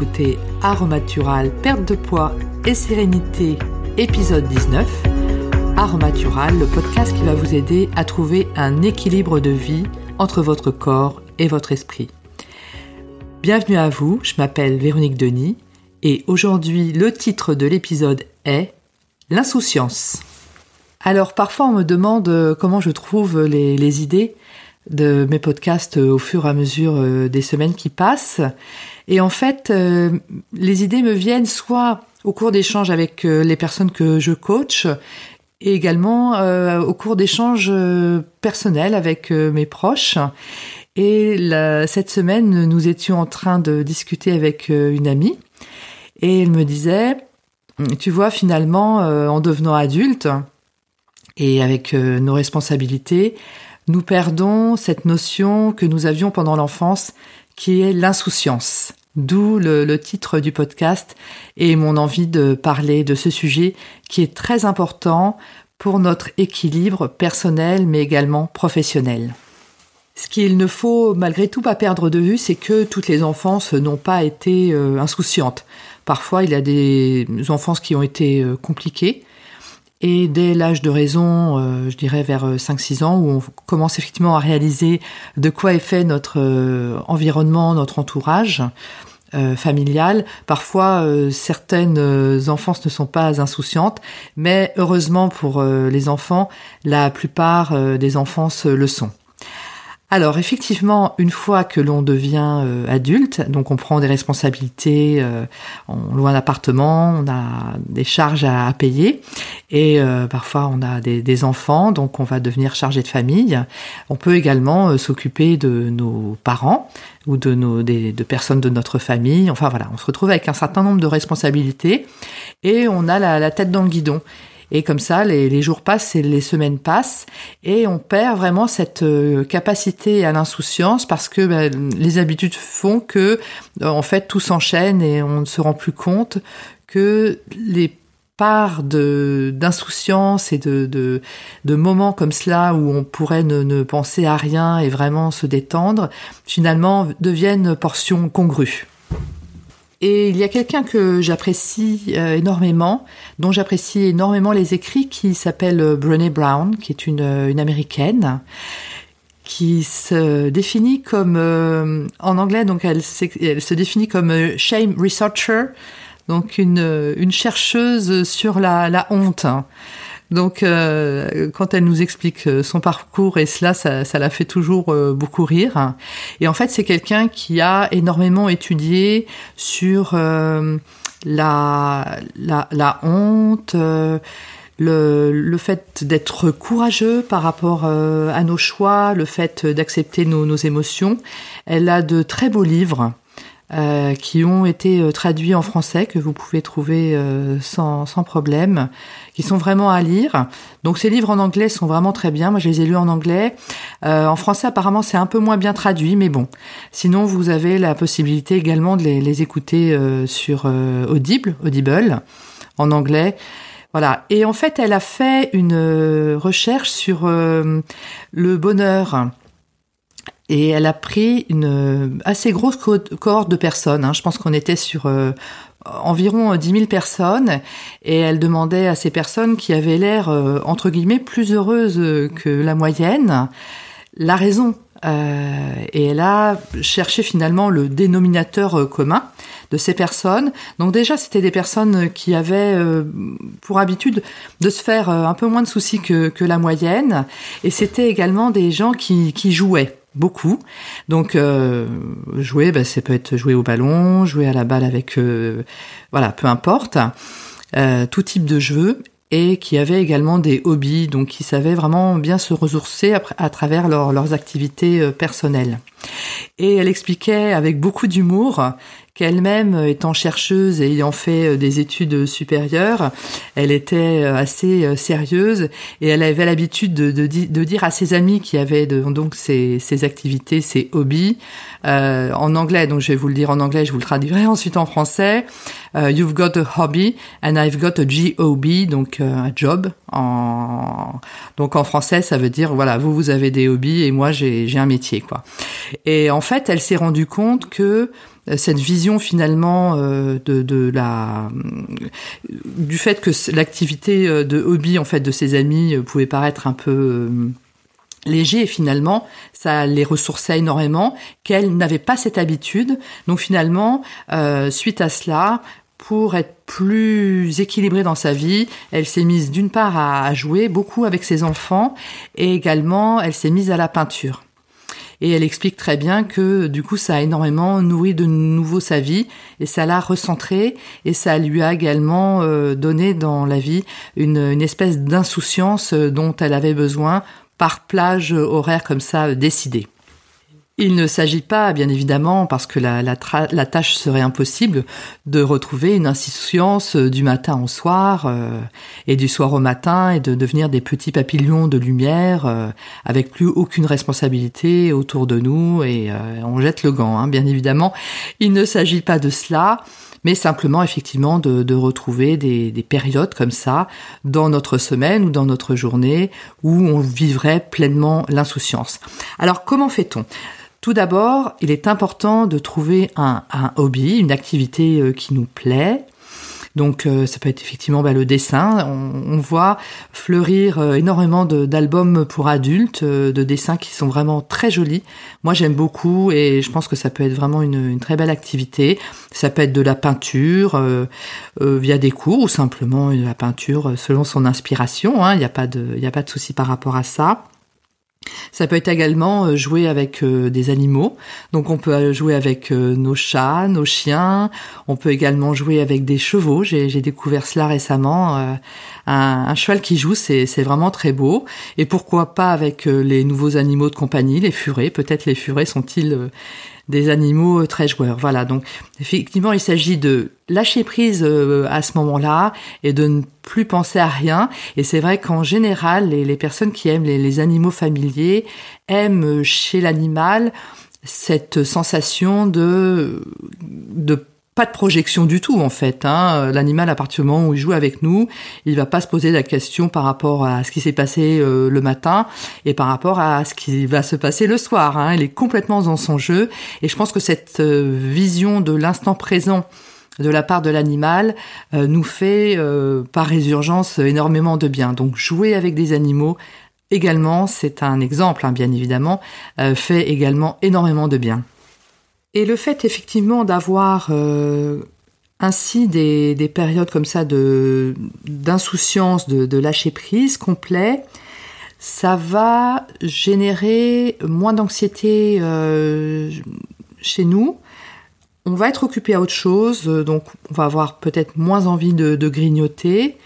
écoutez Aromatural, perte de poids et sérénité, épisode 19. Aromatural, le podcast qui va vous aider à trouver un équilibre de vie entre votre corps et votre esprit. Bienvenue à vous, je m'appelle Véronique Denis et aujourd'hui le titre de l'épisode est L'insouciance. Alors parfois on me demande comment je trouve les idées de mes podcasts au fur et à mesure euh, des semaines qui passent. Et en fait, euh, les idées me viennent soit au cours d'échanges avec euh, les personnes que je coach, et également au cours d'échanges personnels avec mes proches. Et cette semaine, nous étions en train de discuter avec une amie, et elle me disait, tu vois, finalement, en devenant adulte, et avec nos responsabilités, nous perdons cette notion que nous avions pendant l'enfance qui est l'insouciance. D'où le, titre du podcast et mon envie de parler de ce sujet qui est très important pour notre équilibre personnel mais également professionnel. Ce qu'il ne faut malgré tout pas perdre de vue, c'est que toutes les enfances n'ont pas été euh, insouciantes. Parfois, il y a des enfances qui ont été euh, compliquées, et dès l'âge de raison, euh, je dirais vers 5-6 euh, ans, où on commence effectivement à réaliser de quoi est fait notre euh, environnement, notre entourage familial. Parfois, certaines enfances ne sont pas insouciantes, mais heureusement pour les enfants, la plupart des enfances le sont. Alors effectivement, une fois que l'on devient adulte, donc on prend des responsabilités, on loue un appartement, on a des charges à, payer et euh, parfois on a des, enfants, donc on va devenir chargé de famille. On peut également s'occuper de nos parents ou de personnes de notre famille. Enfin voilà, on se retrouve avec un certain nombre de responsabilités et on a la, tête dans le guidon. Et comme ça, les, jours passent et les semaines passent, et on perd vraiment cette euh, capacité à l'insouciance parce que ben, les habitudes font que, euh, en fait, tout s'enchaîne et on ne se rend plus compte que les parts de d'insouciance et de, de, moments comme cela où on pourrait ne, ne penser à rien et vraiment se détendre, finalement deviennent portions congrues. Et il y a quelqu'un que j'apprécie euh, énormément, dont j'apprécie énormément les écrits, qui s'appelle euh, Brené Brown, qui est une, euh, une américaine qui se définit comme en anglais donc elle, elle, se définit comme shame researcher donc une, chercheuse sur la, honte donc, euh, quand elle nous explique euh, son parcours et cela, ça, la fait toujours euh, beaucoup rire. Et en fait, c'est quelqu'un qui a énormément étudié sur la, honte. Le, fait d'être courageux par rapport à nos choix, le fait d'accepter nos, émotions. Elle a de très beaux livres euh, qui ont été euh, traduits en français, que vous pouvez trouver euh, sans, sans, problème, qui sont vraiment à lire. Donc ces livres en anglais sont vraiment très bien. Moi, je les ai lus en anglais. en français, apparemment, c'est un peu moins bien traduit, mais bon. Sinon, vous avez la possibilité également de les, les écouter sur Audible, Audible, en anglais. Voilà. Et en fait, elle a fait une recherche sur le bonheur et elle a pris une euh, assez grosse cohorte de personnes. Hein. Je pense qu'on était sur euh, environ 10 000 personnes et elle demandait à ces personnes qui avaient l'air, euh, entre guillemets, plus heureuses que la moyenne, la raison. et elle a cherché finalement le dénominateur commun de ces personnes. Donc déjà, c'était des personnes qui avaient pour habitude de se faire un peu moins de soucis que, que la moyenne. Et c'était également des gens qui, qui jouaient beaucoup. Donc euh, jouer, ben, ça peut être jouer au ballon, jouer à la balle avec, euh, voilà, peu importe, euh, tout type de jeu et qui avaient également des hobbies, donc qui savaient vraiment bien se ressourcer à, travers leurs activités euh, personnelles. Et elle expliquait avec beaucoup d'humour qu'elle-même, euh, étant chercheuse et ayant fait euh, des études supérieures, elle était assez sérieuse et elle avait l'habitude de, dire à ses amis qui avaient donc ces, activités, ces hobbies, euh, en anglais, donc je vais vous le dire en anglais, je vous le traduirai ensuite en français. You've got a hobby and I've got a job, donc un job En... Donc en français, ça veut dire voilà, vous vous avez des hobbies et moi j'ai un métier quoi. Et en fait, elle s'est rendue compte que euh, cette vision finalement euh, de, de la du fait que l'activité euh, de hobby en fait de ses amis pouvait paraître un peu léger finalement ça les ressourçait énormément qu'elle n'avait pas cette habitude donc finalement suite à cela pour être plus équilibrée dans sa vie, elle s'est mise d'une part à jouer beaucoup avec ses enfants et également elle s'est mise à la peinture. Et elle explique très bien que du coup ça a énormément nourri de nouveau sa vie et ça l'a recentré et ça lui a également euh, donné dans la vie une, une espèce d'insouciance euh, dont elle avait besoin par plage horaire comme ça décidée. Il ne s'agit pas, bien évidemment, parce que la, tâche serait impossible, de retrouver une insouciance euh, du matin au soir euh, et du soir au matin et de devenir des petits papillons de lumière euh, avec plus aucune responsabilité autour de nous et on jette le gant, hein, bien évidemment. Il ne s'agit pas de cela mais simplement effectivement de, retrouver des, périodes comme ça dans notre semaine ou dans notre journée où on vivrait pleinement l'insouciance. Alors comment fait-on? Tout d'abord, il est important de trouver un, hobby, une activité euh, qui nous plaît. Donc euh, ça peut être effectivement bah, le dessin. On, voit fleurir euh, énormément d'albums pour adultes, de dessins qui sont vraiment très jolis. Moi j'aime beaucoup et je pense que ça peut être vraiment une, très belle activité. Ça peut être de la peinture via des cours ou simplement de la peinture selon son inspiration. Hein. Il n'y a pas de, il a pas de souci par rapport à ça. Ça peut être également euh, jouer avec euh, des animaux. Donc on peut jouer avec euh, nos chats, nos chiens. On peut également jouer avec des chevaux. J'ai découvert cela récemment. Un, un, cheval qui joue, c'est vraiment très beau. Et pourquoi pas avec les nouveaux animaux de compagnie, les furets. Peut-être les furets sont-ils des animaux euh, très joueurs. Voilà, donc effectivement, il s'agit de lâcher prise euh, à ce moment-là et de ne plus penser à rien. Et c'est vrai qu'en général, les, personnes qui aiment les, animaux familiers aiment chez l'animal cette sensation de pas de projection du tout en fait. Hein. L'animal, à partir du moment où il joue avec nous, il va pas se poser la question par rapport à ce qui s'est passé euh, le matin et par rapport à ce qui va se passer le soir. Hein. Il est complètement dans son jeu et je pense que cette euh, vision de l'instant présent de la part de l'animal euh, nous fait par résurgence énormément de bien. Donc jouer avec des animaux également, c'est un exemple hein, bien évidemment, fait également énormément de bien. Et le fait effectivement d'avoir euh, ainsi des, des, périodes comme ça d'insouciance, de, lâcher prise complet, ça va générer moins d'anxiété euh, chez nous. On va être occupé à autre chose, donc on va avoir peut-être moins envie de grignoter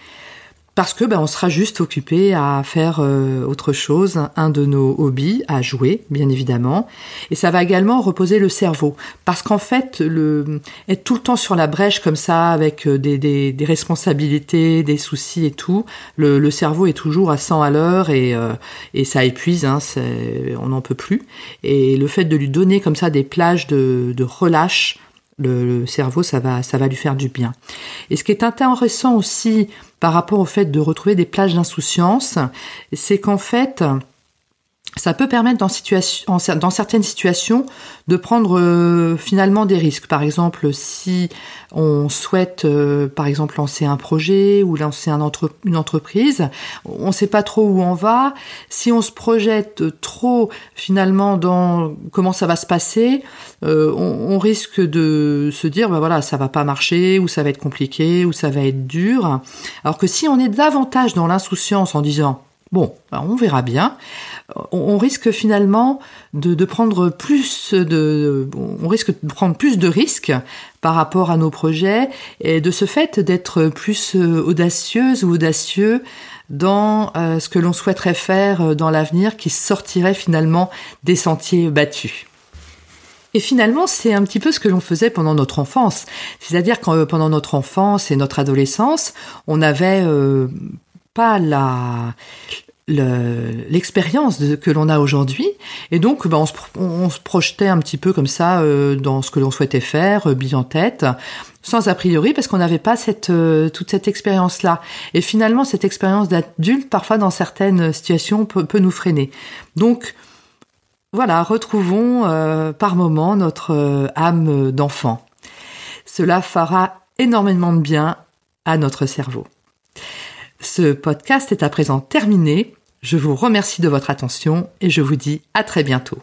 parce que ben, on sera juste occupé à faire euh, autre chose, un de nos hobbies, à jouer, bien évidemment. Et ça va également reposer le cerveau, parce qu'en fait, le, être tout le temps sur la brèche comme ça, avec euh, des, des, des responsabilités, des soucis et tout, le, le, cerveau est toujours à 100 à l'heure et, euh, et ça épuise, hein, on n'en peut plus. Et le fait de lui donner comme ça des plages de, de relâche, le, cerveau, ça va, ça va lui faire du bien. Et ce qui est intéressant aussi par rapport au fait de retrouver des plages d'insouciance, c'est qu'en fait, ça peut permettre dans, situation, dans certaines situations de prendre euh, finalement des risques. Par exemple, si on souhaite, euh, par exemple, lancer un projet ou lancer un une entreprise, on ne sait pas trop où on va. Si on se projette trop finalement dans comment ça va se passer, euh, on, on, risque de se dire, ben voilà, ça va pas marcher, ou ça va être compliqué, ou ça va être dur. Alors que si on est davantage dans l'insouciance en disant, bon, ben on verra bien on, risque finalement de, prendre plus de prendre plus de risques par rapport à nos projets et de ce fait d'être plus euh, audacieuse ou audacieux dans euh, ce que l'on souhaiterait faire euh, dans l'avenir qui sortirait finalement des sentiers battus. Et finalement, c'est un petit peu ce que l'on faisait pendant notre enfance. C'est-à-dire que pendant notre enfance et notre adolescence, on n'avait pas la, l'expérience que l'on a aujourd'hui. Et donc, ben, on, se, projetait un petit peu comme ça euh, dans ce que l'on souhaitait faire, euh, en tête, sans a priori, parce qu'on n'avait pas cette, euh, toute cette expérience-là. Et finalement, cette expérience d'adulte, parfois dans certaines situations, peut, peut, nous freiner. Donc, voilà, retrouvons euh, par moment notre âme d'enfant. Cela fera énormément de bien à notre cerveau. Ce podcast est à présent terminé. Je vous remercie de votre attention et je vous dis à très bientôt.